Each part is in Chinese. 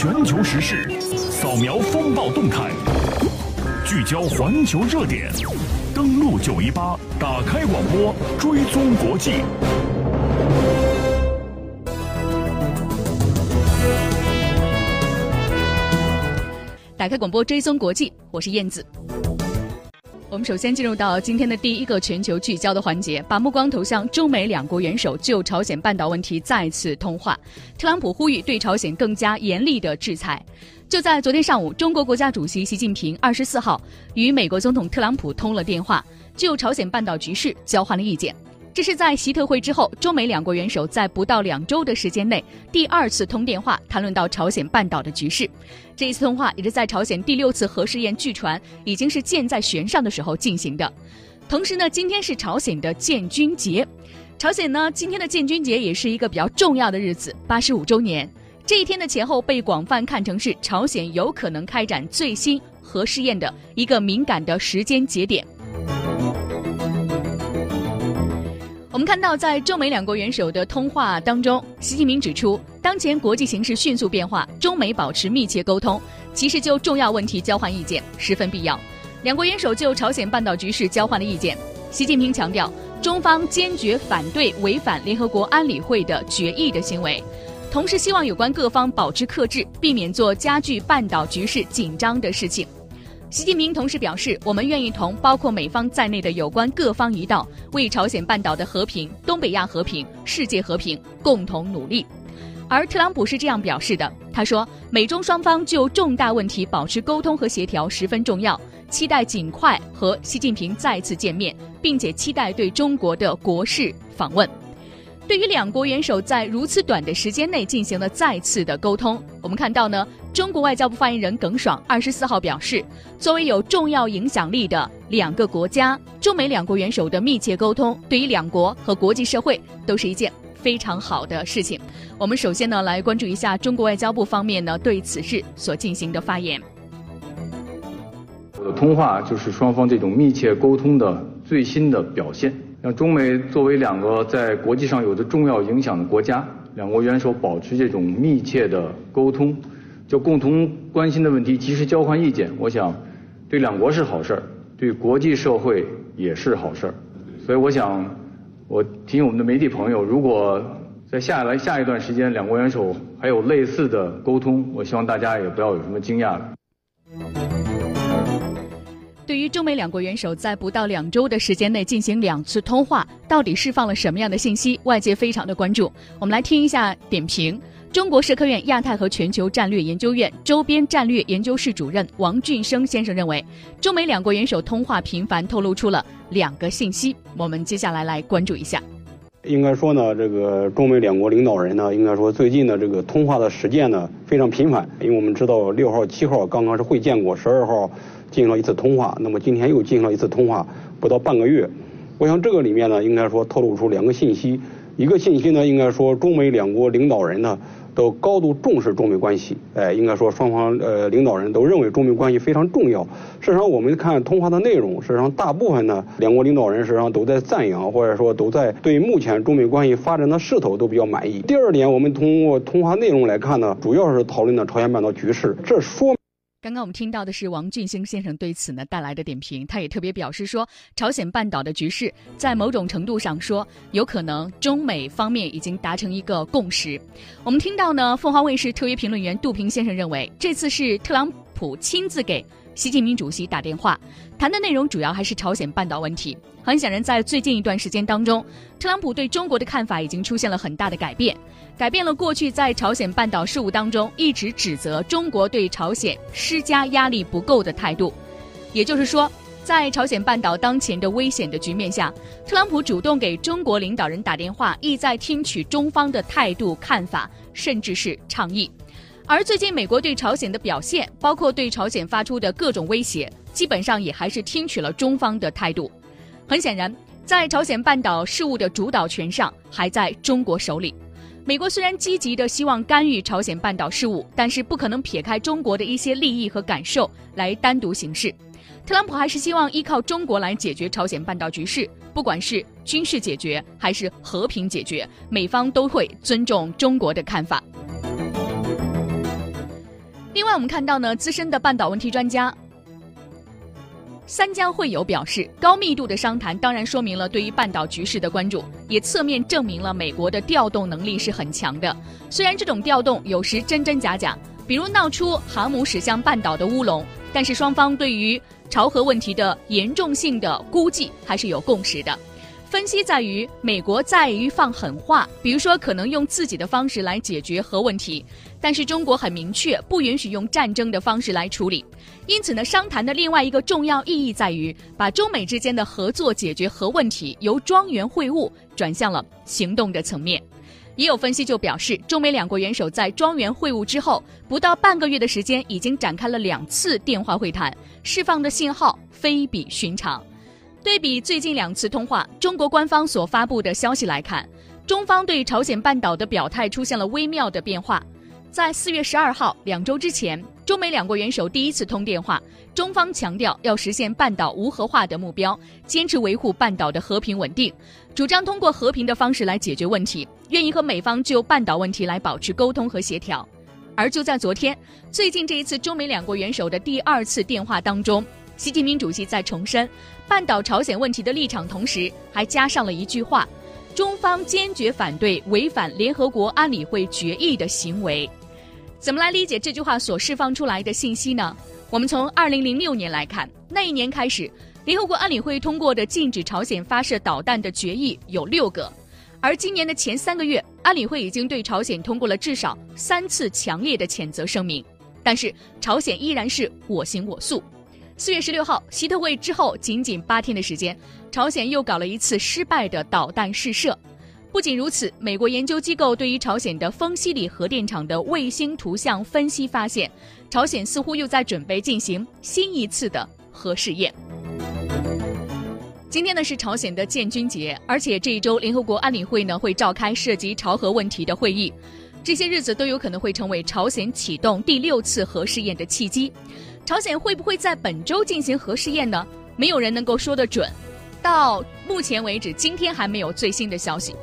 全球时事，扫描风暴动态，聚焦环球热点，登录九一八，打开广播，追踪国际。打开广播，追踪国际，我是燕子。我们首先进入到今天的第一个全球聚焦的环节，把目光投向中美两国元首就朝鲜半岛问题再次通话。特朗普呼吁对朝鲜更加严厉的制裁。就在昨天上午，中国国家主席习近平二十四号与美国总统特朗普通了电话，就朝鲜半岛局势交换了意见。这是在习特会之后，中美两国元首在不到两周的时间内第二次通电话，谈论到朝鲜半岛的局势。这一次通话也是在朝鲜第六次核试验据传已经是箭在弦上的时候进行的。同时呢，今天是朝鲜的建军节，朝鲜呢今天的建军节也是一个比较重要的日子，八十五周年。这一天的前后被广泛看成是朝鲜有可能开展最新核试验的一个敏感的时间节点。我们看到，在中美两国元首的通话当中，习近平指出，当前国际形势迅速变化，中美保持密切沟通，及时就重要问题交换意见十分必要。两国元首就朝鲜半岛局势交换了意见。习近平强调，中方坚决反对违反联合国安理会的决议的行为，同时希望有关各方保持克制，避免做加剧半岛局势紧张的事情。习近平同时表示，我们愿意同包括美方在内的有关各方一道，为朝鲜半岛的和平、东北亚和平、世界和平共同努力。而特朗普是这样表示的：“他说，美中双方就重大问题保持沟通和协调十分重要，期待尽快和习近平再次见面，并且期待对中国的国事访问。”对于两国元首在如此短的时间内进行了再次的沟通，我们看到呢，中国外交部发言人耿爽二十四号表示，作为有重要影响力的两个国家，中美两国元首的密切沟通，对于两国和国际社会都是一件非常好的事情。我们首先呢，来关注一下中国外交部方面呢对此事所进行的发言。我的通话就是双方这种密切沟通的最新的表现。让中美作为两个在国际上有着重要影响的国家，两国元首保持这种密切的沟通，就共同关心的问题及时交换意见。我想，对两国是好事儿，对国际社会也是好事儿。所以，我想，我提醒我们的媒体朋友，如果在下来下一段时间，两国元首还有类似的沟通，我希望大家也不要有什么惊讶。对于中美两国元首在不到两周的时间内进行两次通话，到底释放了什么样的信息？外界非常的关注。我们来听一下点评。中国社科院亚太和全球战略研究院周边战略研究室主任王俊生先生认为，中美两国元首通话频繁，透露出了两个信息。我们接下来来关注一下。应该说呢，这个中美两国领导人呢，应该说最近的这个通话的时间呢非常频繁，因为我们知道六号、七号刚刚是会见过，十二号。进行了一次通话，那么今天又进行了一次通话，不到半个月。我想这个里面呢，应该说透露出两个信息。一个信息呢，应该说中美两国领导人呢都高度重视中美关系。哎，应该说双方呃领导人都认为中美关系非常重要。事实上，我们看通话的内容，事实上大部分呢两国领导人实际上都在赞扬，或者说都在对目前中美关系发展的势头都比较满意。第二点，我们通过通话内容来看呢，主要是讨论的朝鲜半岛局势。这说。刚刚我们听到的是王俊兴先生对此呢带来的点评，他也特别表示说，朝鲜半岛的局势在某种程度上说，有可能中美方面已经达成一个共识。我们听到呢，凤凰卫视特约评论员杜平先生认为，这次是特朗普亲自给。习近平主席打电话，谈的内容主要还是朝鲜半岛问题。很显然，在最近一段时间当中，特朗普对中国的看法已经出现了很大的改变，改变了过去在朝鲜半岛事务当中一直指责中国对朝鲜施加压力不够的态度。也就是说，在朝鲜半岛当前的危险的局面下，特朗普主动给中国领导人打电话，意在听取中方的态度、看法，甚至是倡议。而最近美国对朝鲜的表现，包括对朝鲜发出的各种威胁，基本上也还是听取了中方的态度。很显然，在朝鲜半岛事务的主导权上还在中国手里。美国虽然积极的希望干预朝鲜半岛事务，但是不可能撇开中国的一些利益和感受来单独行事。特朗普还是希望依靠中国来解决朝鲜半岛局势，不管是军事解决还是和平解决，美方都会尊重中国的看法。另外，我们看到呢，资深的半岛问题专家三江会友表示，高密度的商谈当然说明了对于半岛局势的关注，也侧面证明了美国的调动能力是很强的。虽然这种调动有时真真假假，比如闹出航母驶向半岛的乌龙，但是双方对于朝核问题的严重性的估计还是有共识的。分析在于，美国在于放狠话，比如说可能用自己的方式来解决核问题，但是中国很明确不允许用战争的方式来处理。因此呢，商谈的另外一个重要意义在于，把中美之间的合作解决核问题由庄园会晤转向了行动的层面。也有分析就表示，中美两国元首在庄园会晤之后不到半个月的时间，已经展开了两次电话会谈，释放的信号非比寻常。对比最近两次通话，中国官方所发布的消息来看，中方对朝鲜半岛的表态出现了微妙的变化。在四月十二号，两周之前，中美两国元首第一次通电话，中方强调要实现半岛无核化的目标，坚持维护半岛的和平稳定，主张通过和平的方式来解决问题，愿意和美方就半岛问题来保持沟通和协调。而就在昨天，最近这一次中美两国元首的第二次电话当中。习近平主席在重申半岛朝鲜问题的立场，同时还加上了一句话：“中方坚决反对违反联合国安理会决议的行为。”怎么来理解这句话所释放出来的信息呢？我们从二零零六年来看，那一年开始，联合国安理会通过的禁止朝鲜发射导弹的决议有六个，而今年的前三个月，安理会已经对朝鲜通过了至少三次强烈的谴责声明，但是朝鲜依然是我行我素。四月十六号，习特会之后仅仅八天的时间，朝鲜又搞了一次失败的导弹试射。不仅如此，美国研究机构对于朝鲜的丰西里核电厂的卫星图像分析发现，朝鲜似乎又在准备进行新一次的核试验。今天呢是朝鲜的建军节，而且这一周联合国安理会呢会召开涉及朝核问题的会议，这些日子都有可能会成为朝鲜启动第六次核试验的契机。朝鲜会不会在本周进行核试验呢？没有人能够说得准。到目前为止，今天还没有最新的消息。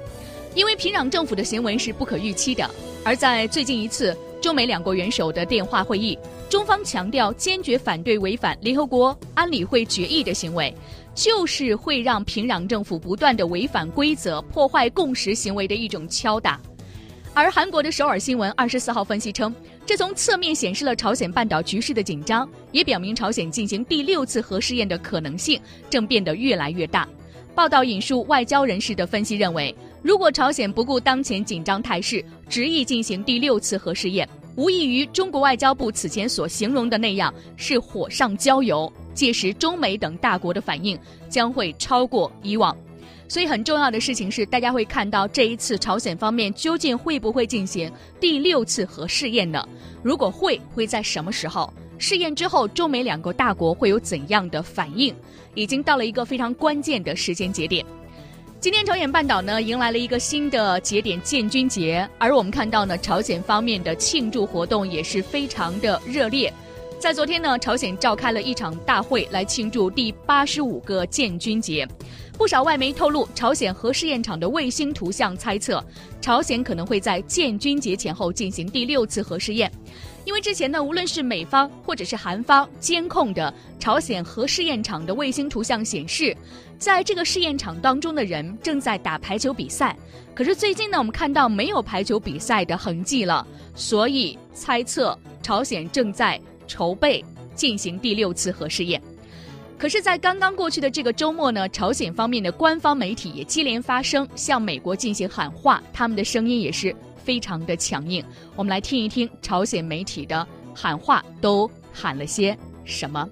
因为平壤政府的行为是不可预期的。而在最近一次中美两国元首的电话会议，中方强调坚决反对违反联合国安理会决议的行为，就是会让平壤政府不断的违反规则、破坏共识行为的一种敲打。而韩国的首尔新闻二十四号分析称，这从侧面显示了朝鲜半岛局势的紧张，也表明朝鲜进行第六次核试验的可能性正变得越来越大。报道引述外交人士的分析认为，如果朝鲜不顾当前紧张态势，执意进行第六次核试验，无异于中国外交部此前所形容的那样，是火上浇油。届时，中美等大国的反应将会超过以往。所以很重要的事情是，大家会看到这一次朝鲜方面究竟会不会进行第六次核试验呢？如果会，会在什么时候？试验之后，中美两个大国会有怎样的反应？已经到了一个非常关键的时间节点。今天朝鲜半岛呢迎来了一个新的节点——建军节，而我们看到呢，朝鲜方面的庆祝活动也是非常的热烈。在昨天呢，朝鲜召开了一场大会来庆祝第八十五个建军节。不少外媒透露，朝鲜核试验场的卫星图像猜测，朝鲜可能会在建军节前后进行第六次核试验。因为之前呢，无论是美方或者是韩方监控的朝鲜核试验场的卫星图像显示，在这个试验场当中的人正在打排球比赛。可是最近呢，我们看到没有排球比赛的痕迹了，所以猜测朝鲜正在筹备进行第六次核试验。可是，在刚刚过去的这个周末呢，朝鲜方面的官方媒体也接连发声，向美国进行喊话，他们的声音也是非常的强硬。我们来听一听朝鲜媒体的喊话都喊了些什么。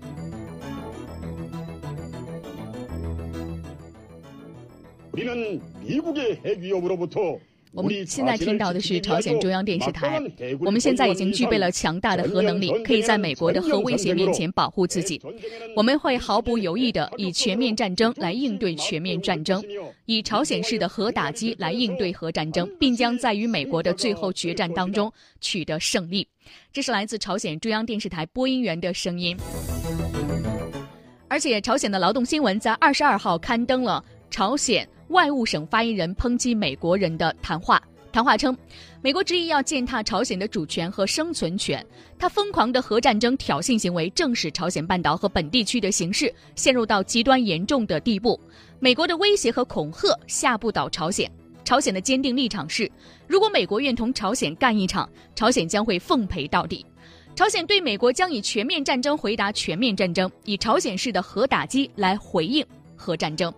我们现在听到的是朝鲜中央电视台。我们现在已经具备了强大的核能力，可以在美国的核威胁面前保护自己。我们会毫不犹豫地以全面战争来应对全面战争，以朝鲜式的核打击来应对核战争，并将在与美国的最后决战当中取得胜利。这是来自朝鲜中央电视台播音员的声音。而且，朝鲜的劳动新闻在二十二号刊登了朝鲜。外务省发言人抨击美国人的谈话，谈话称，美国执意要践踏朝鲜的主权和生存权，他疯狂的核战争挑衅行为正使朝鲜半岛和本地区的形势陷入到极端严重的地步。美国的威胁和恐吓吓不倒朝鲜。朝鲜的坚定立场是，如果美国愿同朝鲜干一场，朝鲜将会奉陪到底。朝鲜对美国将以全面战争回答全面战争，以朝鲜式的核打击来回应核战争。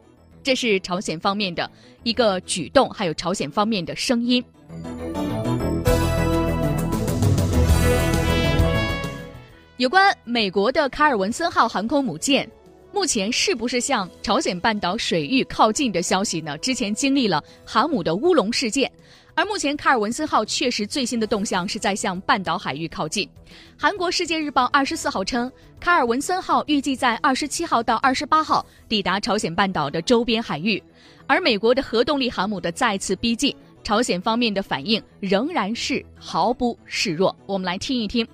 这是朝鲜方面的一个举动，还有朝鲜方面的声音。有关美国的卡尔文森号航空母舰，目前是不是向朝鲜半岛水域靠近的消息呢？之前经历了航母的乌龙事件。而目前，卡尔文森号确实最新的动向是在向半岛海域靠近。韩国《世界日报》二十四号称，卡尔文森号预计在二十七号到二十八号抵达朝鲜半岛的周边海域。而美国的核动力航母的再次逼近，朝鲜方面的反应仍然是毫不示弱。我们来听一听。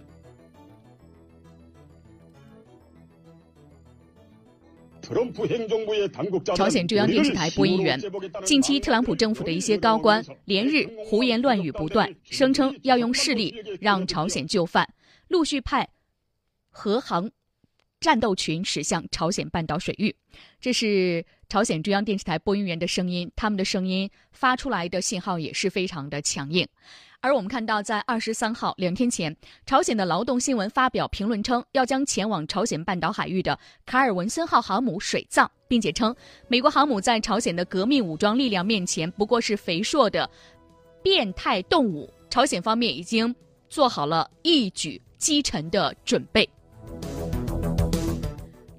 朝鲜中央电视台播音员，近期特朗普政府的一些高官连日胡言乱语不断，声称要用势力让朝鲜就范，陆续派和航战斗群驶向朝鲜半岛水域。这是朝鲜中央电视台播音员的声音，他们的声音发出来的信号也是非常的强硬。而我们看到，在二十三号两天前，朝鲜的劳动新闻发表评论称，要将前往朝鲜半岛海域的卡尔文森号航母水葬，并且称，美国航母在朝鲜的革命武装力量面前不过是肥硕的变态动物。朝鲜方面已经做好了一举击沉的准备。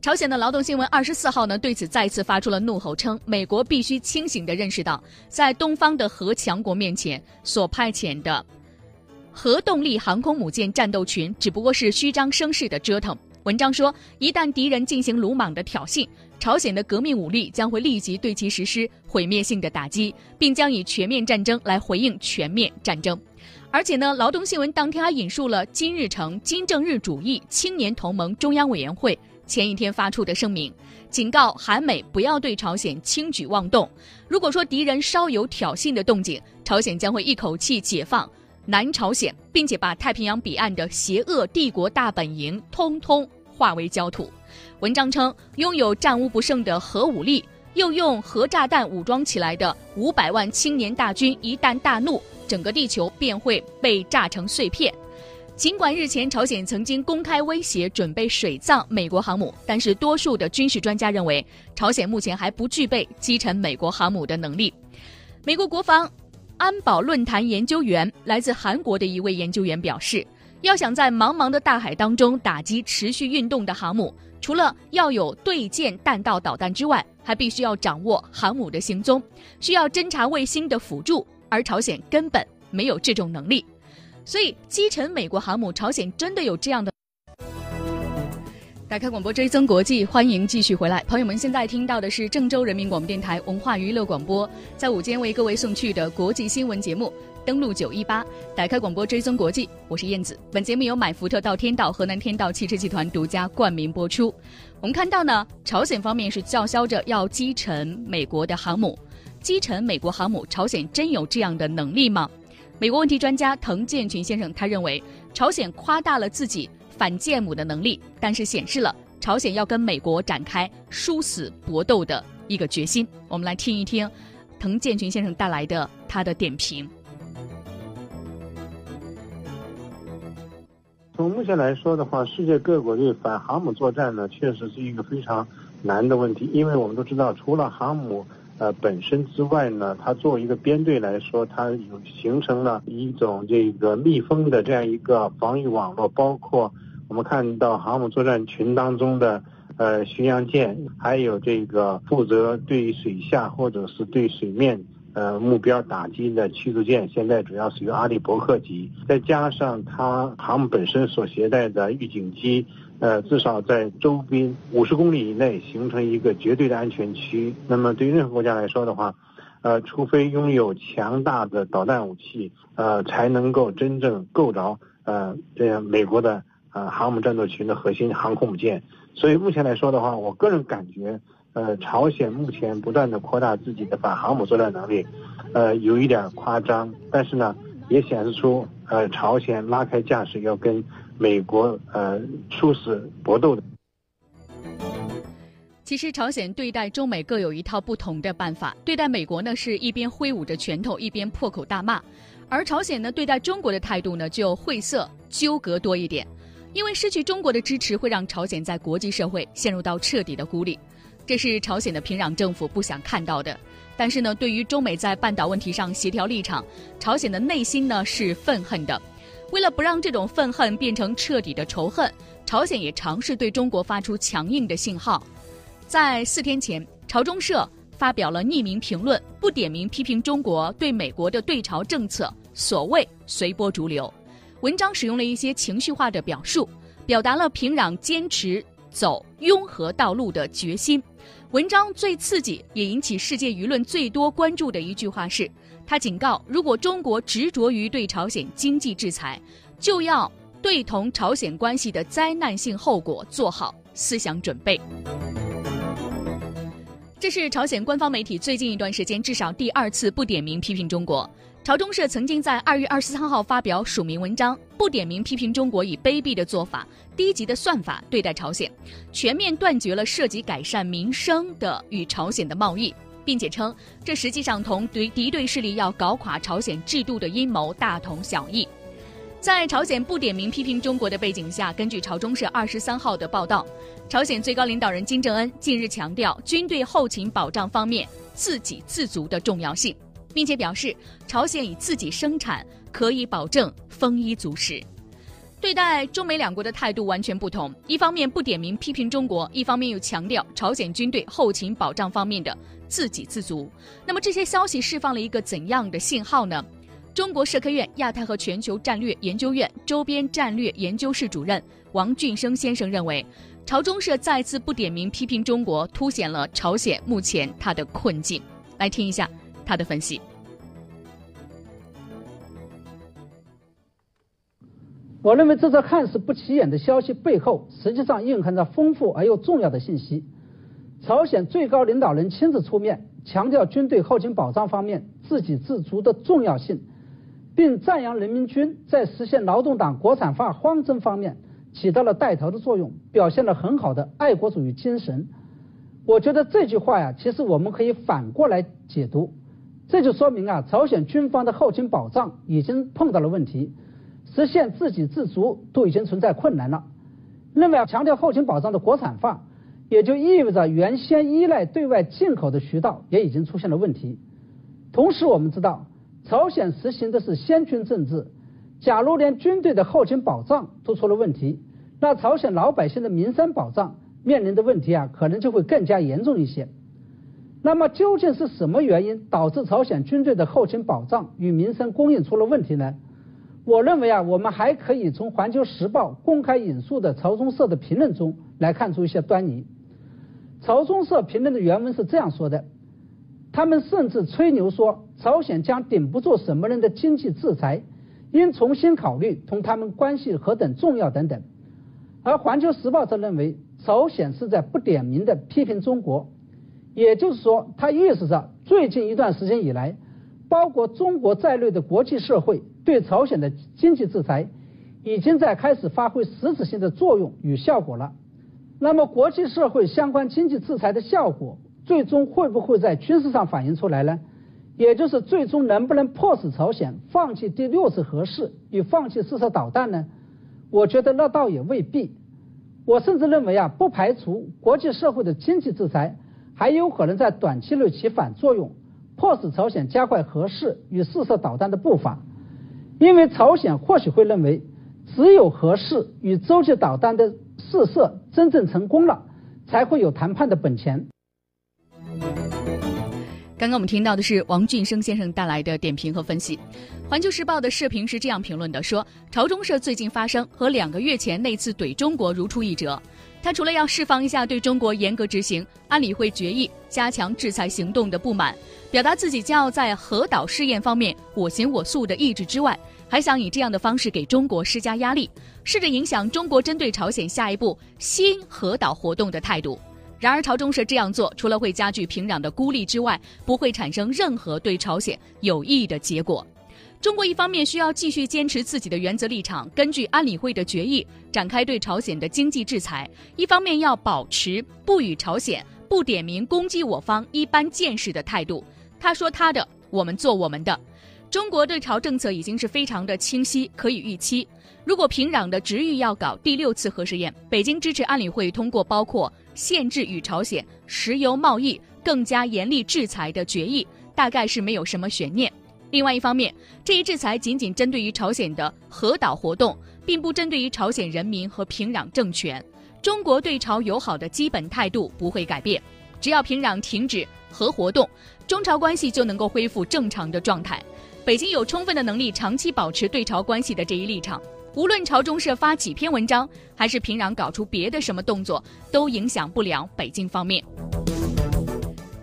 朝鲜的劳动新闻二十四号呢，对此再次发出了怒吼，称美国必须清醒地认识到，在东方的核强国面前所派遣的核动力航空母舰战斗群只不过是虚张声势的折腾。文章说，一旦敌人进行鲁莽的挑衅，朝鲜的革命武力将会立即对其实施毁灭性的打击，并将以全面战争来回应全面战争。而且呢，劳动新闻当天还引述了金日成金正日主义青年同盟中央委员会。前一天发出的声明，警告韩美不要对朝鲜轻举妄动。如果说敌人稍有挑衅的动静，朝鲜将会一口气解放南朝鲜，并且把太平洋彼岸的邪恶帝国大本营通通化为焦土。文章称，拥有战无不胜的核武力，又用核炸弹武装起来的五百万青年大军，一旦大怒，整个地球便会被炸成碎片。尽管日前朝鲜曾经公开威胁准备水葬美国航母，但是多数的军事专家认为，朝鲜目前还不具备击沉美国航母的能力。美国国防安保论坛研究员来自韩国的一位研究员表示，要想在茫茫的大海当中打击持续运动的航母，除了要有对舰弹道导弹之外，还必须要掌握航母的行踪，需要侦察卫星的辅助，而朝鲜根本没有这种能力。所以击沉美国航母，朝鲜真的有这样的？打开广播追踪国际，欢迎继续回来，朋友们，现在听到的是郑州人民广播电台文化娱乐广播，在午间为各位送去的国际新闻节目。登录九一八，打开广播追踪国际，我是燕子。本节目由买福特到天道河南天道汽车集团独家冠名播出。我们看到呢，朝鲜方面是叫嚣着要击沉美国的航母，击沉美国航母，朝鲜真有这样的能力吗？美国问题专家滕建群先生他认为，朝鲜夸大了自己反舰母的能力，但是显示了朝鲜要跟美国展开殊死搏斗的一个决心。我们来听一听滕建群先生带来的他的点评。从目前来说的话，世界各国对反航母作战呢，确实是一个非常难的问题，因为我们都知道，除了航母。呃，本身之外呢，它作为一个编队来说，它有形成了一种这个密封的这样一个防御网络，包括我们看到航母作战群当中的呃巡洋舰，还有这个负责对水下或者是对水面呃目标打击的驱逐舰，现在主要是由阿利伯克级，再加上它航母本身所携带的预警机。呃，至少在周边五十公里以内形成一个绝对的安全区。那么，对于任何国家来说的话，呃，除非拥有强大的导弹武器，呃，才能够真正够着呃这样美国的呃航母战斗群的核心航空母舰。所以目前来说的话，我个人感觉，呃，朝鲜目前不断的扩大自己的反航母作战能力，呃，有一点夸张，但是呢，也显示出呃，朝鲜拉开架势要跟美国呃殊死搏斗的。其实，朝鲜对待中美各有一套不同的办法。对待美国呢，是一边挥舞着拳头，一边破口大骂；而朝鲜呢，对待中国的态度呢，就晦涩纠葛多一点。因为失去中国的支持，会让朝鲜在国际社会陷入到彻底的孤立，这是朝鲜的平壤政府不想看到的。但是呢，对于中美在半岛问题上协调立场，朝鲜的内心呢是愤恨的。为了不让这种愤恨变成彻底的仇恨，朝鲜也尝试对中国发出强硬的信号。在四天前，朝中社发表了匿名评论，不点名批评中国对美国的对朝政策，所谓随波逐流。文章使用了一些情绪化的表述，表达了平壤坚持走拥核道路的决心。文章最刺激也引起世界舆论最多关注的一句话是：他警告，如果中国执着于对朝鲜经济制裁，就要对同朝鲜关系的灾难性后果做好思想准备。这是朝鲜官方媒体最近一段时间至少第二次不点名批评中国。朝中社曾经在二月二十三号发表署名文章，不点名批评中国以卑鄙的做法、低级的算法对待朝鲜，全面断绝了涉及改善民生的与朝鲜的贸易，并且称这实际上同敌敌对势力要搞垮朝鲜制度的阴谋大同小异。在朝鲜不点名批评中国的背景下，根据朝中社二十三号的报道，朝鲜最高领导人金正恩近日强调军队后勤保障方面自给自足的重要性，并且表示朝鲜以自己生产可以保证丰衣足食。对待中美两国的态度完全不同，一方面不点名批评中国，一方面又强调朝鲜军队后勤保障方面的自给自足。那么这些消息释放了一个怎样的信号呢？中国社科院亚太和全球战略研究院周边战略研究室主任王俊生先生认为，朝中社再次不点名批评中国，凸显了朝鲜目前它的困境。来听一下他的分析。我认为这则看似不起眼的消息背后，实际上蕴含着丰富而又重要的信息。朝鲜最高领导人亲自出面，强调军队后勤保障方面自给自足的重要性。并赞扬人民军在实现劳动党国产化方针方面起到了带头的作用，表现了很好的爱国主义精神。我觉得这句话呀，其实我们可以反过来解读，这就说明啊，朝鲜军方的后勤保障已经碰到了问题，实现自给自足都已经存在困难了。另外，强调后勤保障的国产化，也就意味着原先依赖对外进口的渠道也已经出现了问题。同时，我们知道。朝鲜实行的是先军政治，假如连军队的后勤保障都出了问题，那朝鲜老百姓的民生保障面临的问题啊，可能就会更加严重一些。那么究竟是什么原因导致朝鲜军队的后勤保障与民生供应出了问题呢？我认为啊，我们还可以从《环球时报》公开引述的朝中社的评论中来看出一些端倪。朝中社评论的原文是这样说的。他们甚至吹牛说，朝鲜将顶不住什么人的经济制裁，应重新考虑同他们关系何等重要等等。而《环球时报》则认为，朝鲜是在不点名的批评中国，也就是说，它意识着最近一段时间以来，包括中国在内的国际社会对朝鲜的经济制裁，已经在开始发挥实质性的作用与效果了。那么，国际社会相关经济制裁的效果？最终会不会在军事上反映出来呢？也就是最终能不能迫使朝鲜放弃第六次核试与放弃试射导弹呢？我觉得那倒也未必。我甚至认为啊，不排除国际社会的经济制裁还有可能在短期内起反作用，迫使朝鲜加快核试与试射导弹的步伐。因为朝鲜或许会认为，只有核试与洲际导弹的试射真正成功了，才会有谈判的本钱。刚刚我们听到的是王俊生先生带来的点评和分析，《环球时报》的社评是这样评论的：说朝中社最近发声和两个月前那次怼中国如出一辙。他除了要释放一下对中国严格执行安理会决议、加强制裁行动的不满，表达自己将要在核岛试验方面我行我素的意志之外，还想以这样的方式给中国施加压力，试着影响中国针对朝鲜下一步新核岛活动的态度。然而，朝中社这样做，除了会加剧平壤的孤立之外，不会产生任何对朝鲜有益的结果。中国一方面需要继续坚持自己的原则立场，根据安理会的决议展开对朝鲜的经济制裁；一方面要保持不与朝鲜、不点名攻击我方一般见识的态度。他说他的，我们做我们的。中国对朝政策已经是非常的清晰，可以预期。如果平壤的执意要搞第六次核试验，北京支持安理会通过包括限制与朝鲜石油贸易、更加严厉制裁的决议，大概是没有什么悬念。另外一方面，这一制裁仅仅针对于朝鲜的核岛活动，并不针对于朝鲜人民和平壤政权。中国对朝友好的基本态度不会改变，只要平壤停止核活动，中朝关系就能够恢复正常的状态。北京有充分的能力长期保持对朝关系的这一立场。无论朝中社发几篇文章，还是平壤搞出别的什么动作，都影响不了北京方面。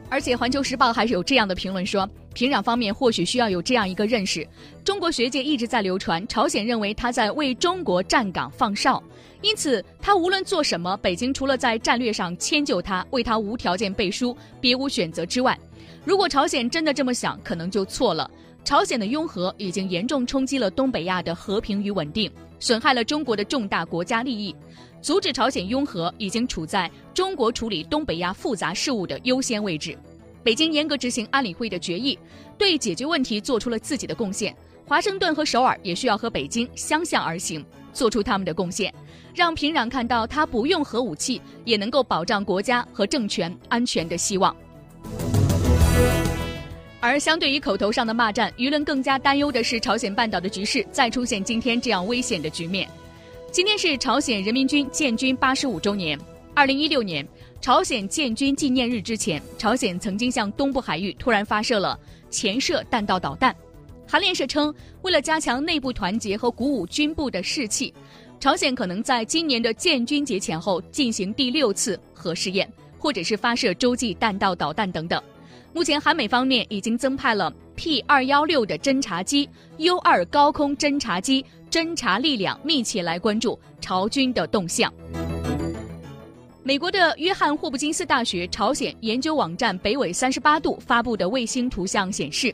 而且，《环球时报》还是有这样的评论说。平壤方面或许需要有这样一个认识：中国学界一直在流传，朝鲜认为他在为中国站岗放哨，因此他无论做什么，北京除了在战略上迁就他，为他无条件背书，别无选择之外。如果朝鲜真的这么想，可能就错了。朝鲜的拥核已经严重冲击了东北亚的和平与稳定，损害了中国的重大国家利益。阻止朝鲜拥核已经处在中国处理东北亚复杂事务的优先位置。北京严格执行安理会的决议，对解决问题做出了自己的贡献。华盛顿和首尔也需要和北京相向而行，做出他们的贡献，让平壤看到他不用核武器也能够保障国家和政权安全的希望。而相对于口头上的骂战，舆论更加担忧的是朝鲜半岛的局势再出现今天这样危险的局面。今天是朝鲜人民军建军八十五周年，二零一六年。朝鲜建军纪念日之前，朝鲜曾经向东部海域突然发射了潜射弹道导弹。韩联社称，为了加强内部团结和鼓舞军部的士气，朝鲜可能在今年的建军节前后进行第六次核试验，或者是发射洲际弹道导弹等等。目前，韩美方面已经增派了 P 二幺六的侦察机、U 二高空侦察机，侦察力量密切来关注朝军的动向。美国的约翰霍普金斯大学朝鲜研究网站北纬三十八度发布的卫星图像显示，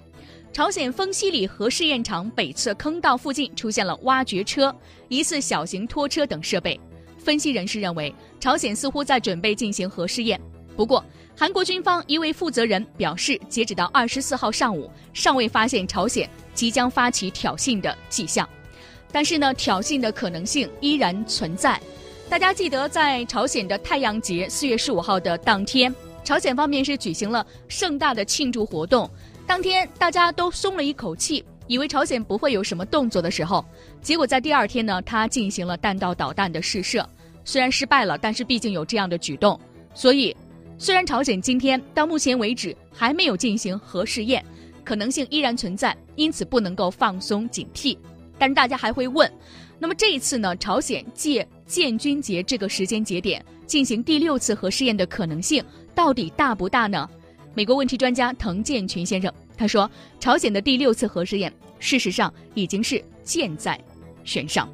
朝鲜丰西里核试验场北侧坑道附近出现了挖掘车、疑似小型拖车等设备。分析人士认为，朝鲜似乎在准备进行核试验。不过，韩国军方一位负责人表示，截止到二十四号上午，尚未发现朝鲜即将发起挑衅的迹象。但是呢，挑衅的可能性依然存在。大家记得，在朝鲜的太阳节四月十五号的当天，朝鲜方面是举行了盛大的庆祝活动。当天大家都松了一口气，以为朝鲜不会有什么动作的时候，结果在第二天呢，他进行了弹道导弹的试射，虽然失败了，但是毕竟有这样的举动。所以，虽然朝鲜今天到目前为止还没有进行核试验，可能性依然存在，因此不能够放松警惕。但是大家还会问。那么这一次呢，朝鲜借建军节这个时间节点进行第六次核试验的可能性到底大不大呢？美国问题专家滕建群先生他说，朝鲜的第六次核试验事实上已经是箭在弦上。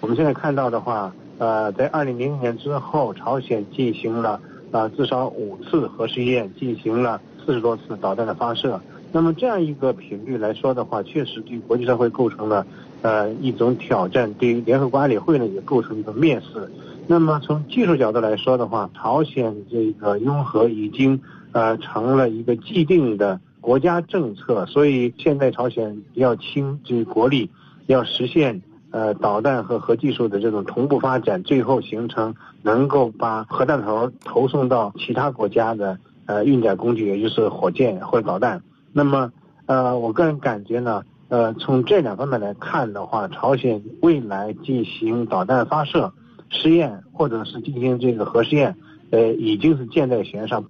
我们现在看到的话，呃，在二零零零年之后，朝鲜进行了呃至少五次核试验，进行了四十多次导弹的发射。那么这样一个频率来说的话，确实对国际社会构成了呃一种挑战，对于联合国安理会呢也构成一个蔑视。那么从技术角度来说的话，朝鲜这个拥核已经呃成了一个既定的国家政策，所以现在朝鲜要倾这国力，要实现呃导弹和核技术的这种同步发展，最后形成能够把核弹头投送到其他国家的呃运载工具，也就是火箭或者导弹。那么，呃，我个人感觉呢，呃，从这两方面来看的话，朝鲜未来进行导弹发射试验，或者是进行这个核试验，呃，已经是箭在弦上。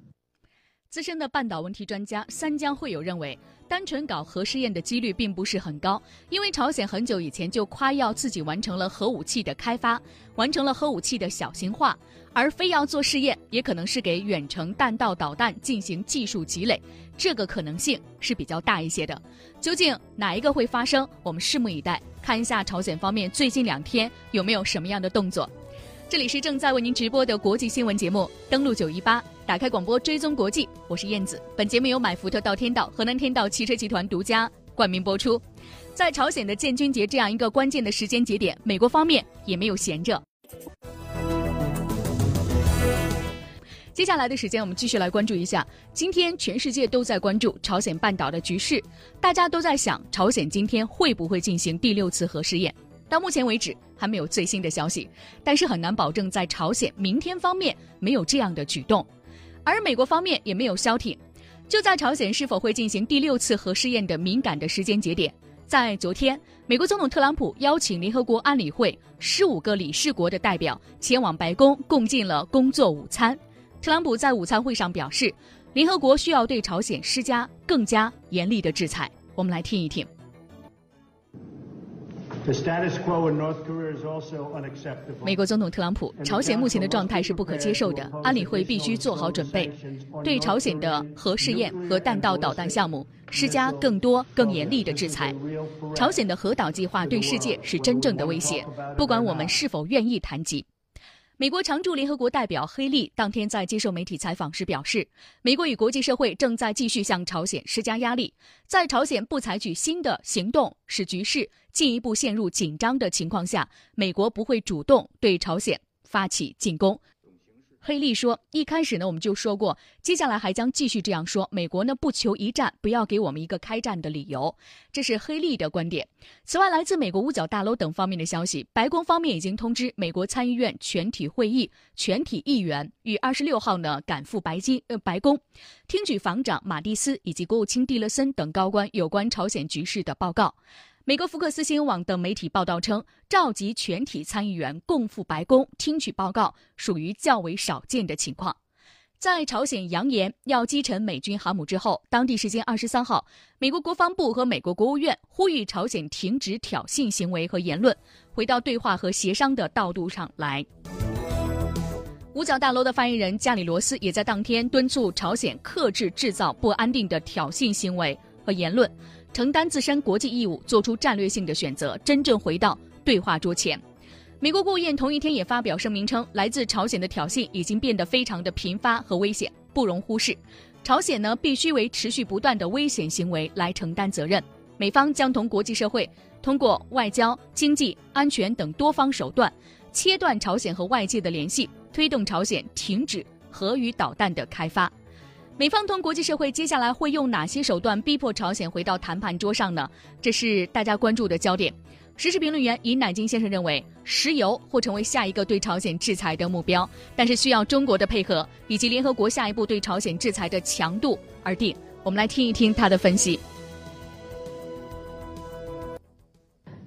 资深的半岛问题专家三江会友认为，单纯搞核试验的几率并不是很高，因为朝鲜很久以前就夸耀自己完成了核武器的开发，完成了核武器的小型化，而非要做试验，也可能是给远程弹道导弹进行技术积累，这个可能性是比较大一些的。究竟哪一个会发生？我们拭目以待，看一下朝鲜方面最近两天有没有什么样的动作。这里是正在为您直播的国际新闻节目，登录九一八，打开广播追踪国际，我是燕子。本节目由买福特到天道河南天道汽车集团独家冠名播出。在朝鲜的建军节这样一个关键的时间节点，美国方面也没有闲着。接下来的时间，我们继续来关注一下，今天全世界都在关注朝鲜半岛的局势，大家都在想，朝鲜今天会不会进行第六次核试验？到目前为止还没有最新的消息，但是很难保证在朝鲜明天方面没有这样的举动，而美国方面也没有消停。就在朝鲜是否会进行第六次核试验的敏感的时间节点，在昨天，美国总统特朗普邀请联合国安理会十五个理事国的代表前往白宫共进了工作午餐。特朗普在午餐会上表示，联合国需要对朝鲜施加更加严厉的制裁。我们来听一听。美国总统特朗普，朝鲜目前的状态是不可接受的，安理会必须做好准备，对朝鲜的核试验和弹道导弹项目施加更多、更严厉的制裁。朝鲜的核导计划对世界是真正的威胁，不管我们是否愿意谈及。美国常驻联合国代表黑利当天在接受媒体采访时表示，美国与国际社会正在继续向朝鲜施加压力，在朝鲜不采取新的行动，使局势进一步陷入紧张的情况下，美国不会主动对朝鲜发起进攻。黑利说：“一开始呢，我们就说过，接下来还将继续这样说。美国呢，不求一战，不要给我们一个开战的理由。”这是黑利的观点。此外，来自美国五角大楼等方面的消息，白宫方面已经通知美国参议院全体会议全体议员，于二十六号呢赶赴白金呃白宫，听取防长马蒂斯以及国务卿蒂勒森等高官有关朝鲜局势的报告。美国福克斯新闻网等媒体报道称，召集全体参议员共赴白宫听取报告属于较为少见的情况。在朝鲜扬言要击沉美军航母之后，当地时间二十三号，美国国防部和美国国务院呼吁朝鲜停止挑衅行为和言论，回到对话和协商的道路上来。五角大楼的发言人加里罗斯也在当天敦促朝鲜克制制造不安定的挑衅行为和言论。承担自身国际义务，做出战略性的选择，真正回到对话桌前。美国国务院同一天也发表声明称，来自朝鲜的挑衅已经变得非常的频发和危险，不容忽视。朝鲜呢，必须为持续不断的危险行为来承担责任。美方将同国际社会通过外交、经济、安全等多方手段，切断朝鲜和外界的联系，推动朝鲜停止核与导弹的开发。美方同国际社会接下来会用哪些手段逼迫朝鲜回到谈判桌上呢？这是大家关注的焦点。时事评论员尹乃金先生认为，石油或成为下一个对朝鲜制裁的目标，但是需要中国的配合以及联合国下一步对朝鲜制裁的强度而定。我们来听一听他的分析。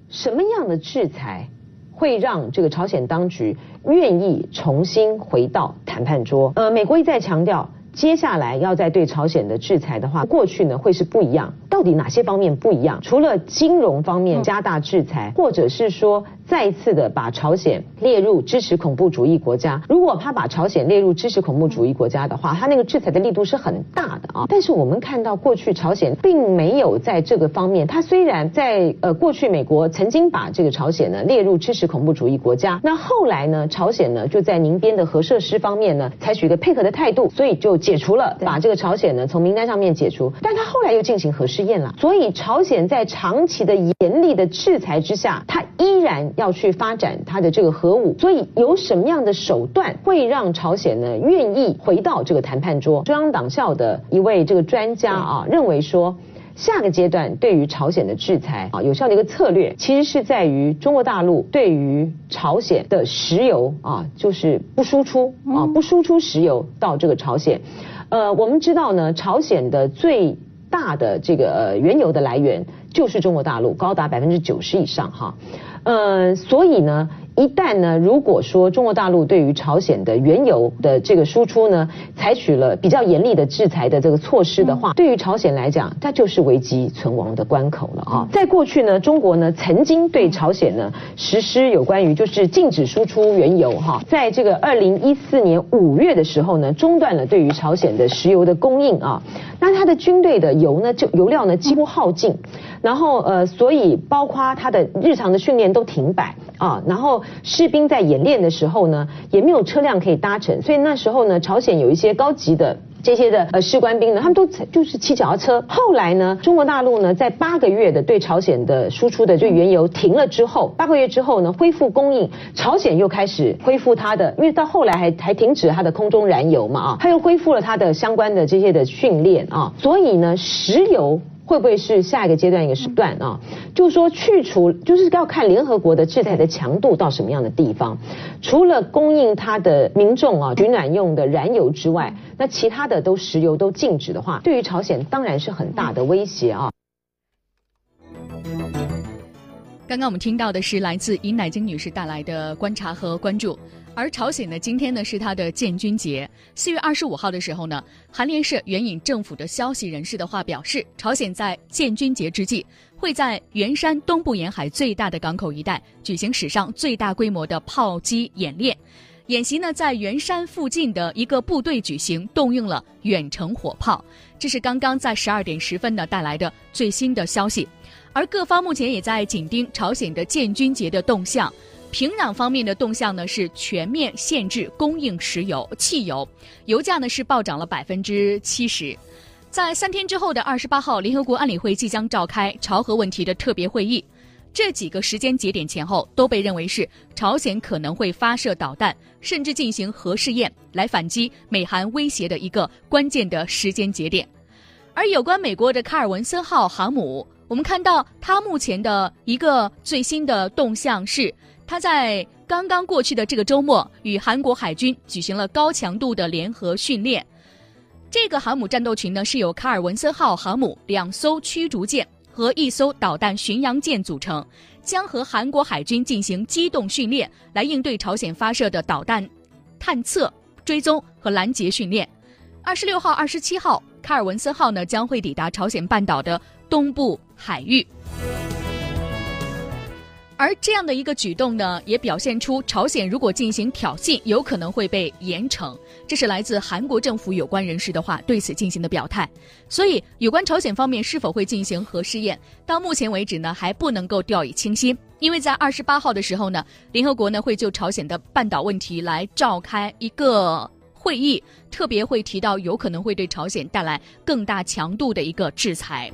什么样的制裁会让这个朝鲜当局愿意重新回到谈判桌？呃，美国一再强调。接下来要在对朝鲜的制裁的话，过去呢会是不一样。到底哪些方面不一样？除了金融方面加大制裁，或者是说再一次的把朝鲜列入支持恐怖主义国家。如果他把朝鲜列入支持恐怖主义国家的话，他那个制裁的力度是很大的啊。但是我们看到过去朝鲜并没有在这个方面，他虽然在呃过去美国曾经把这个朝鲜呢列入支持恐怖主义国家，那后来呢朝鲜呢就在宁边的核设施方面呢采取一个配合的态度，所以就解除了把这个朝鲜呢从名单上面解除。但他后来又进行核试。验了，所以朝鲜在长期的严厉的制裁之下，它依然要去发展它的这个核武。所以有什么样的手段会让朝鲜呢愿意回到这个谈判桌？中央党校的一位这个专家啊认为说，下个阶段对于朝鲜的制裁啊有效的一个策略，其实是在于中国大陆对于朝鲜的石油啊就是不输出啊不输出石油到这个朝鲜。呃，我们知道呢，朝鲜的最大的这个呃原油的来源就是中国大陆，高达百分之九十以上哈，呃，所以呢。一旦呢，如果说中国大陆对于朝鲜的原油的这个输出呢，采取了比较严厉的制裁的这个措施的话，对于朝鲜来讲，它就是危机存亡的关口了啊。在过去呢，中国呢曾经对朝鲜呢实施有关于就是禁止输出原油哈，在这个二零一四年五月的时候呢，中断了对于朝鲜的石油的供应啊，那它的军队的油呢就油料呢几乎耗尽，然后呃，所以包括它的日常的训练都停摆。啊，然后士兵在演练的时候呢，也没有车辆可以搭乘，所以那时候呢，朝鲜有一些高级的。这些的呃士官兵呢，他们都就是骑脚踏车。后来呢，中国大陆呢，在八个月的对朝鲜的输出的就原油停了之后，八个月之后呢，恢复供应，朝鲜又开始恢复它的，因为到后来还还停止它的空中燃油嘛啊，它又恢复了它的相关的这些的训练啊，所以呢，石油。会不会是下一个阶段一个时段啊？就是说去除，就是要看联合国的制裁的强度到什么样的地方。除了供应它的民众啊取暖用的燃油之外，那其他的都石油都禁止的话，对于朝鲜当然是很大的威胁啊。刚刚我们听到的是来自尹乃菁女士带来的观察和关注。而朝鲜呢，今天呢是它的建军节。四月二十五号的时候呢，韩联社援引政府的消息人士的话表示，朝鲜在建军节之际，会在元山东部沿海最大的港口一带举行史上最大规模的炮击演练。演习呢，在元山附近的一个部队举行，动用了远程火炮。这是刚刚在十二点十分呢带来的最新的消息。而各方目前也在紧盯朝鲜的建军节的动向。平壤方面的动向呢是全面限制供应石油、汽油，油价呢是暴涨了百分之七十。在三天之后的二十八号，联合国安理会即将召开朝核问题的特别会议，这几个时间节点前后都被认为是朝鲜可能会发射导弹，甚至进行核试验来反击美韩威胁的一个关键的时间节点。而有关美国的卡尔文森号航母，我们看到它目前的一个最新的动向是。他在刚刚过去的这个周末，与韩国海军举行了高强度的联合训练。这个航母战斗群呢，是由卡尔文森号航母两艘驱逐舰和一艘导弹巡洋舰组成，将和韩国海军进行机动训练，来应对朝鲜发射的导弹探测、追踪和拦截训练。二十六号、二十七号，卡尔文森号呢将会抵达朝鲜半岛的东部海域。而这样的一个举动呢，也表现出朝鲜如果进行挑衅，有可能会被严惩。这是来自韩国政府有关人士的话，对此进行的表态。所以，有关朝鲜方面是否会进行核试验，到目前为止呢，还不能够掉以轻心。因为在二十八号的时候呢，联合国呢会就朝鲜的半岛问题来召开一个会议，特别会提到有可能会对朝鲜带来更大强度的一个制裁。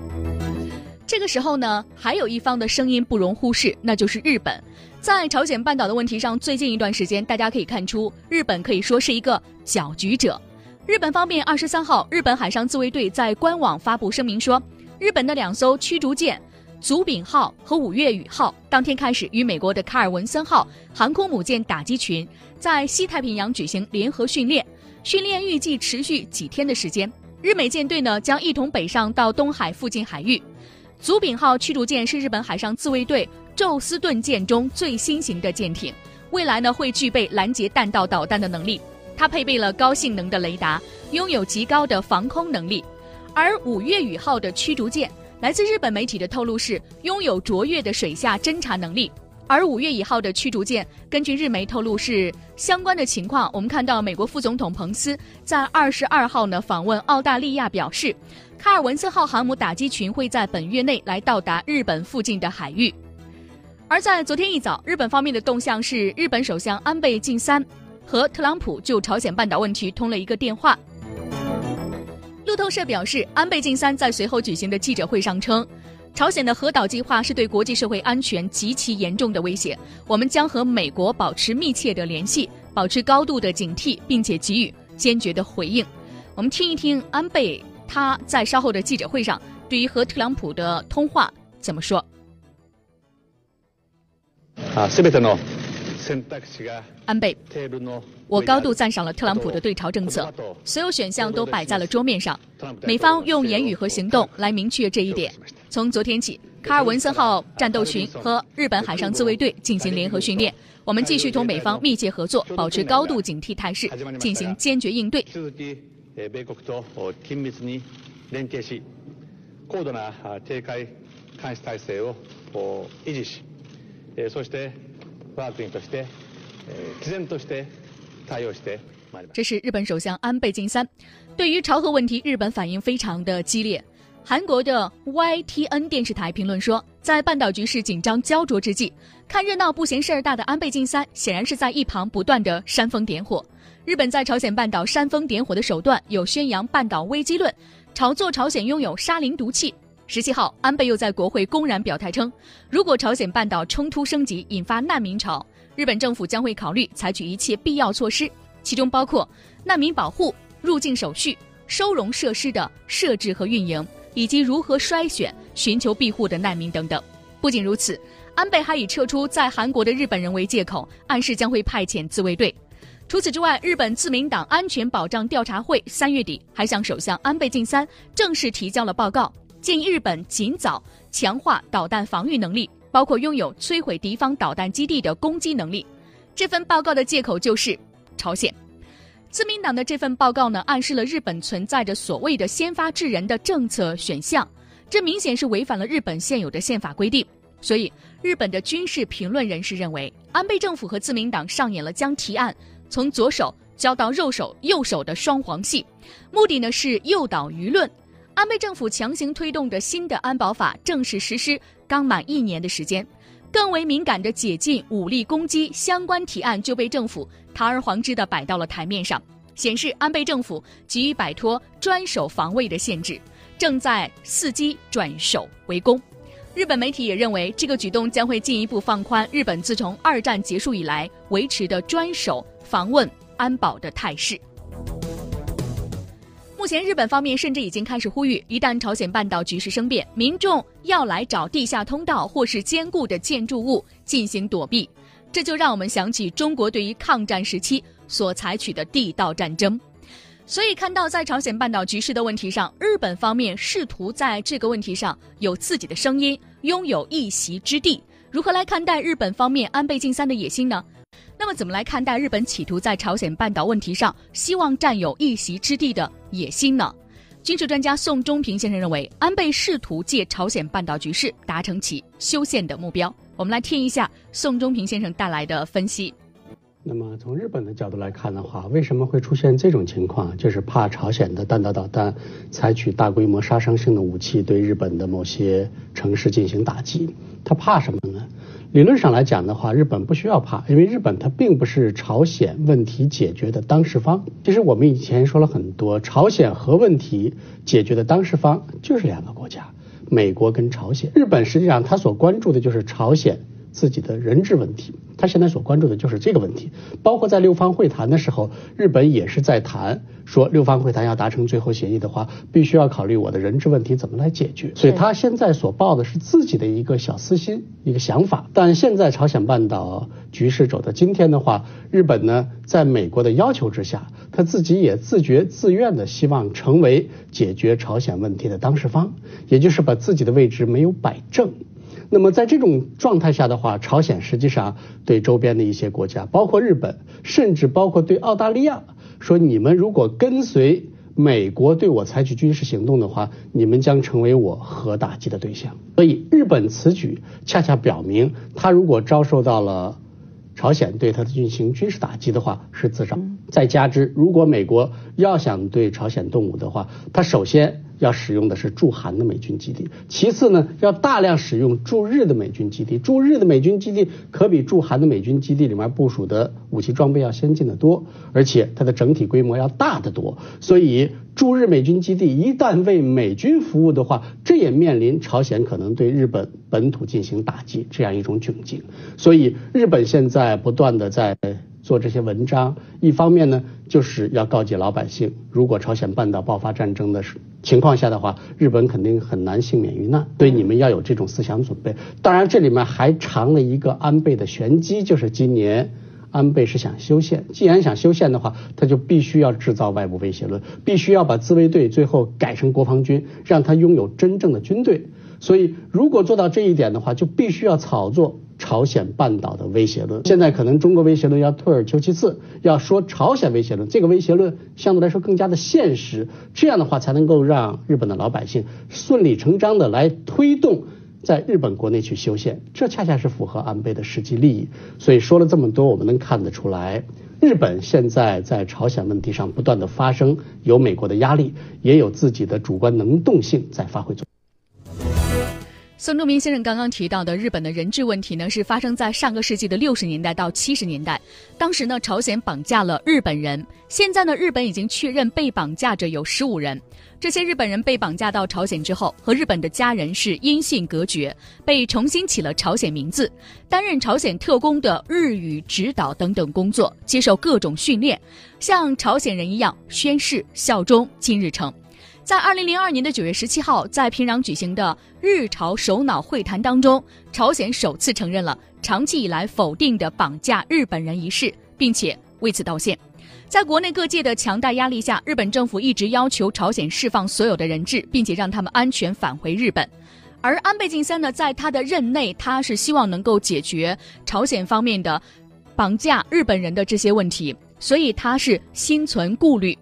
这个时候呢，还有一方的声音不容忽视，那就是日本。在朝鲜半岛的问题上，最近一段时间，大家可以看出，日本可以说是一个搅局者。日本方面二十三号，日本海上自卫队在官网发布声明说，日本的两艘驱逐舰“祖丙号”和“五月雨号”当天开始与美国的“卡尔文森号”航空母舰打击群在西太平洋举行联合训练，训练预计持续几天的时间。日美舰队呢将一同北上到东海附近海域。祖柄号驱逐舰是日本海上自卫队宙斯盾舰中最新型的舰艇，未来呢会具备拦截弹道导弹的能力。它配备了高性能的雷达，拥有极高的防空能力。而五月雨号的驱逐舰，来自日本媒体的透露是拥有卓越的水下侦察能力。而五月一号的驱逐舰，根据日媒透露是相关的情况，我们看到美国副总统彭斯在二十二号呢访问澳大利亚，表示。卡尔文森号航母打击群会在本月内来到达日本附近的海域，而在昨天一早，日本方面的动向是，日本首相安倍晋三和特朗普就朝鲜半岛问题通了一个电话。路透社表示，安倍晋三在随后举行的记者会上称，朝鲜的核岛计划是对国际社会安全极其严重的威胁，我们将和美国保持密切的联系，保持高度的警惕，并且给予坚决的回应。我们听一听安倍。他在稍后的记者会上对于和特朗普的通话怎么说？安倍，我高度赞赏了特朗普的对朝政策，所有选项都摆在了桌面上，美方用言语和行动来明确这一点。从昨天起，卡尔文森号战斗群和日本海上自卫队进行联合训练，我们继续同美方密切合作，保持高度警惕态势，进行坚决应对。米国と緊密に連携し、高度な警戒監視体制を維持し、そして我が国として毅然として対応して这是日本首相安倍晋三。对于朝核问题，日本反应非常的激烈。 韩国的 YTN 电视台评论说，在半岛局势紧张焦灼之际，看热闹不嫌事儿大的安倍晋三显然是在一旁不断的煽风点火。日本在朝鲜半岛煽风点火的手段有宣扬半岛危机论，炒作朝鲜拥有沙林毒气。十七号，安倍又在国会公然表态称，如果朝鲜半岛冲突升级，引发难民潮，日本政府将会考虑采取一切必要措施，其中包括难民保护、入境手续、收容设施的设置和运营。以及如何筛选寻求庇护的难民等等。不仅如此，安倍还以撤出在韩国的日本人为借口，暗示将会派遣自卫队。除此之外，日本自民党安全保障调查会三月底还向首相安倍晋三正式提交了报告，建议日本尽早强化导弹防御能力，包括拥有摧毁敌方导弹基地的攻击能力。这份报告的借口就是朝鲜。自民党的这份报告呢，暗示了日本存在着所谓的“先发制人”的政策选项，这明显是违反了日本现有的宪法规定。所以，日本的军事评论人士认为，安倍政府和自民党上演了将提案从左手交到右手右手的双簧戏，目的呢是诱导舆论。安倍政府强行推动的新的安保法正式实施刚满一年的时间，更为敏感的解禁武力攻击相关提案就被政府。堂而皇之地摆到了台面上，显示安倍政府急于摆脱专守防卫的限制，正在伺机转守为攻。日本媒体也认为，这个举动将会进一步放宽日本自从二战结束以来维持的专守防问安保的态势。目前，日本方面甚至已经开始呼吁，一旦朝鲜半岛局势生变，民众要来找地下通道或是坚固的建筑物进行躲避。这就让我们想起中国对于抗战时期所采取的地道战争，所以看到在朝鲜半岛局势的问题上，日本方面试图在这个问题上有自己的声音，拥有一席之地。如何来看待日本方面安倍晋三的野心呢？那么怎么来看待日本企图在朝鲜半岛问题上希望占有一席之地的野心呢？军事专家宋忠平先生认为，安倍试图借朝鲜半岛局势达成其修宪的目标。我们来听一下宋忠平先生带来的分析。那么从日本的角度来看的话，为什么会出现这种情况？就是怕朝鲜的弹道导弹采取大规模杀伤性的武器对日本的某些城市进行打击。他怕什么呢？理论上来讲的话，日本不需要怕，因为日本它并不是朝鲜问题解决的当事方。其实我们以前说了很多，朝鲜核问题解决的当事方就是两个国家。美国跟朝鲜，日本实际上他所关注的就是朝鲜自己的人质问题，他现在所关注的就是这个问题。包括在六方会谈的时候，日本也是在谈说六方会谈要达成最后协议的话，必须要考虑我的人质问题怎么来解决。所以他现在所抱的是自己的一个小私心，一个想法。但现在朝鲜半岛局势走到今天的话，日本呢，在美国的要求之下。他自己也自觉自愿的希望成为解决朝鲜问题的当事方，也就是把自己的位置没有摆正。那么在这种状态下的话，朝鲜实际上对周边的一些国家，包括日本，甚至包括对澳大利亚，说你们如果跟随美国对我采取军事行动的话，你们将成为我核打击的对象。所以日本此举恰恰表明，他如果遭受到了。朝鲜对他的进行军事打击的话是自找，再加之，如果美国要想对朝鲜动武的话，他首先要使用的是驻韩的美军基地，其次呢，要大量使用驻日的美军基地，驻日的美军基地可比驻韩的美军基地里面部署的武器装备要先进的多，而且它的整体规模要大得多，所以。驻日美军基地一旦为美军服务的话，这也面临朝鲜可能对日本本土进行打击这样一种窘境。所以，日本现在不断的在做这些文章，一方面呢，就是要告诫老百姓，如果朝鲜半岛爆发战争的情况下的话，日本肯定很难幸免于难，所以你们要有这种思想准备。当然，这里面还藏了一个安倍的玄机，就是今年。安倍是想修宪，既然想修宪的话，他就必须要制造外部威胁论，必须要把自卫队最后改成国防军，让他拥有真正的军队。所以，如果做到这一点的话，就必须要炒作朝鲜半岛的威胁论。现在可能中国威胁论要退而求其次，要说朝鲜威胁论，这个威胁论相对来说更加的现实，这样的话才能够让日本的老百姓顺理成章的来推动。在日本国内去修宪，这恰恰是符合安倍的实际利益。所以说了这么多，我们能看得出来，日本现在在朝鲜问题上不断的发生，有美国的压力，也有自己的主观能动性在发挥作用。孙中明先生刚刚提到的日本的人质问题呢，是发生在上个世纪的六十年代到七十年代。当时呢，朝鲜绑架了日本人。现在呢，日本已经确认被绑架者有十五人。这些日本人被绑架到朝鲜之后，和日本的家人是音信隔绝，被重新起了朝鲜名字，担任朝鲜特工的日语指导等等工作，接受各种训练，像朝鲜人一样宣誓效忠金日成。在二零零二年的九月十七号，在平壤举行的日朝首脑会谈当中，朝鲜首次承认了长期以来否定的绑架日本人一事，并且为此道歉。在国内各界的强大压力下，日本政府一直要求朝鲜释放所有的人质，并且让他们安全返回日本。而安倍晋三呢，在他的任内，他是希望能够解决朝鲜方面的绑架日本人的这些问题，所以他是心存顾虑。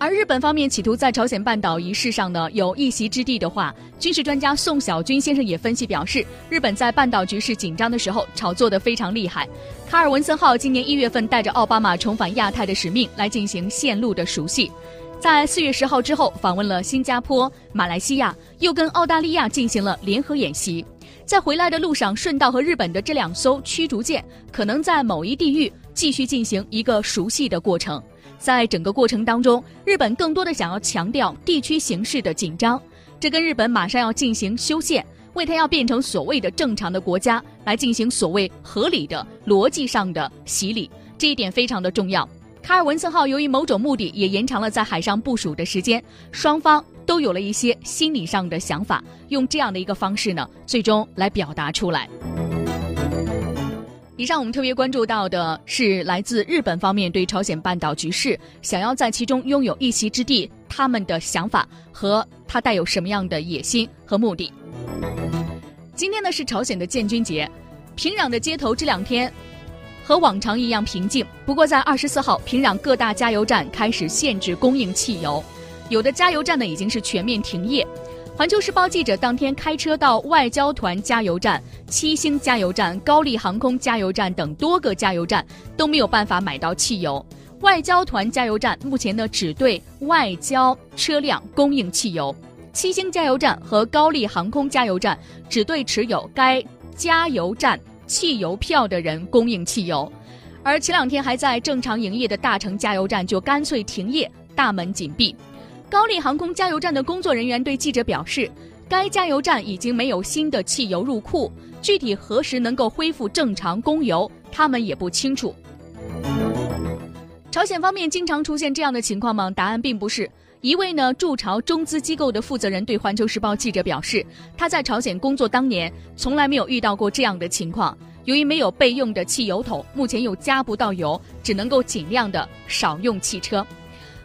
而日本方面企图在朝鲜半岛仪式上呢有一席之地的话，军事专家宋小军先生也分析表示，日本在半岛局势紧张的时候炒作的非常厉害。卡尔文森号今年一月份带着奥巴马重返亚太的使命来进行线路的熟悉，在四月十号之后访问了新加坡、马来西亚，又跟澳大利亚进行了联合演习。在回来的路上，顺道和日本的这两艘驱逐舰可能在某一地域继续进行一个熟悉的过程。在整个过程当中，日本更多的想要强调地区形势的紧张，这跟日本马上要进行修宪，为它要变成所谓的正常的国家来进行所谓合理的逻辑上的洗礼，这一点非常的重要。卡尔文森号由于某种目的也延长了在海上部署的时间，双方都有了一些心理上的想法，用这样的一个方式呢，最终来表达出来。以上我们特别关注到的是来自日本方面对朝鲜半岛局势想要在其中拥有一席之地，他们的想法和他带有什么样的野心和目的。今天呢是朝鲜的建军节，平壤的街头这两天和往常一样平静。不过在二十四号，平壤各大加油站开始限制供应汽油，有的加油站呢已经是全面停业。环球时报记者当天开车到外交团加油站、七星加油站、高丽航空加油站等多个加油站都没有办法买到汽油。外交团加油站目前呢只对外交车辆供应汽油，七星加油站和高丽航空加油站只对持有该加油站汽油票的人供应汽油。而前两天还在正常营业的大成加油站就干脆停业，大门紧闭。高丽航空加油站的工作人员对记者表示，该加油站已经没有新的汽油入库，具体何时能够恢复正常供油，他们也不清楚。朝鲜方面经常出现这样的情况吗？答案并不是。一位呢驻朝中资机构的负责人对环球时报记者表示，他在朝鲜工作当年从来没有遇到过这样的情况。由于没有备用的汽油桶，目前又加不到油，只能够尽量的少用汽车。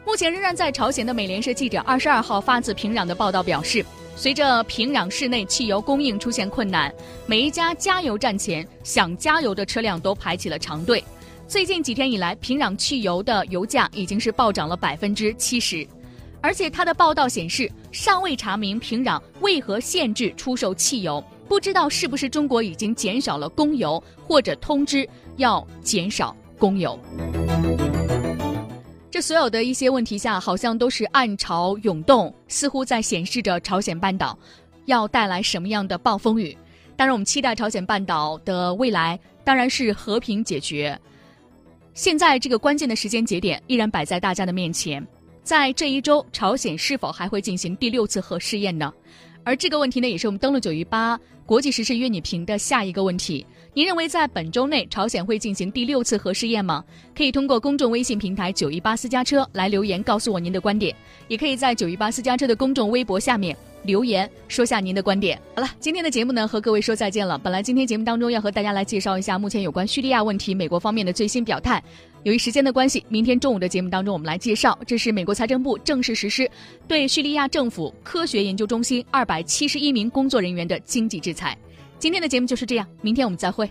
目前仍然在朝鲜的美联社记者二十二号发自平壤的报道表示，随着平壤市内汽油供应出现困难，每一家加油站前想加油的车辆都排起了长队。最近几天以来，平壤汽油的油价已经是暴涨了百分之七十，而且他的报道显示，尚未查明平壤为何限制出售汽油，不知道是不是中国已经减少了供油，或者通知要减少供油。这所有的一些问题下，好像都是暗潮涌动，似乎在显示着朝鲜半岛要带来什么样的暴风雨。当然，我们期待朝鲜半岛的未来当然是和平解决。现在这个关键的时间节点依然摆在大家的面前，在这一周，朝鲜是否还会进行第六次核试验呢？而这个问题呢，也是我们登录九一八国际时事约你评的下一个问题。您认为在本周内朝鲜会进行第六次核试验吗？可以通过公众微信平台九一八私家车来留言告诉我您的观点，也可以在九一八私家车的公众微博下面留言说下您的观点。好了，今天的节目呢和各位说再见了。本来今天节目当中要和大家来介绍一下目前有关叙利亚问题美国方面的最新表态，由于时间的关系，明天中午的节目当中我们来介绍，这是美国财政部正式实施对叙利亚政府科学研究中心二百七十一名工作人员的经济制裁。今天的节目就是这样，明天我们再会。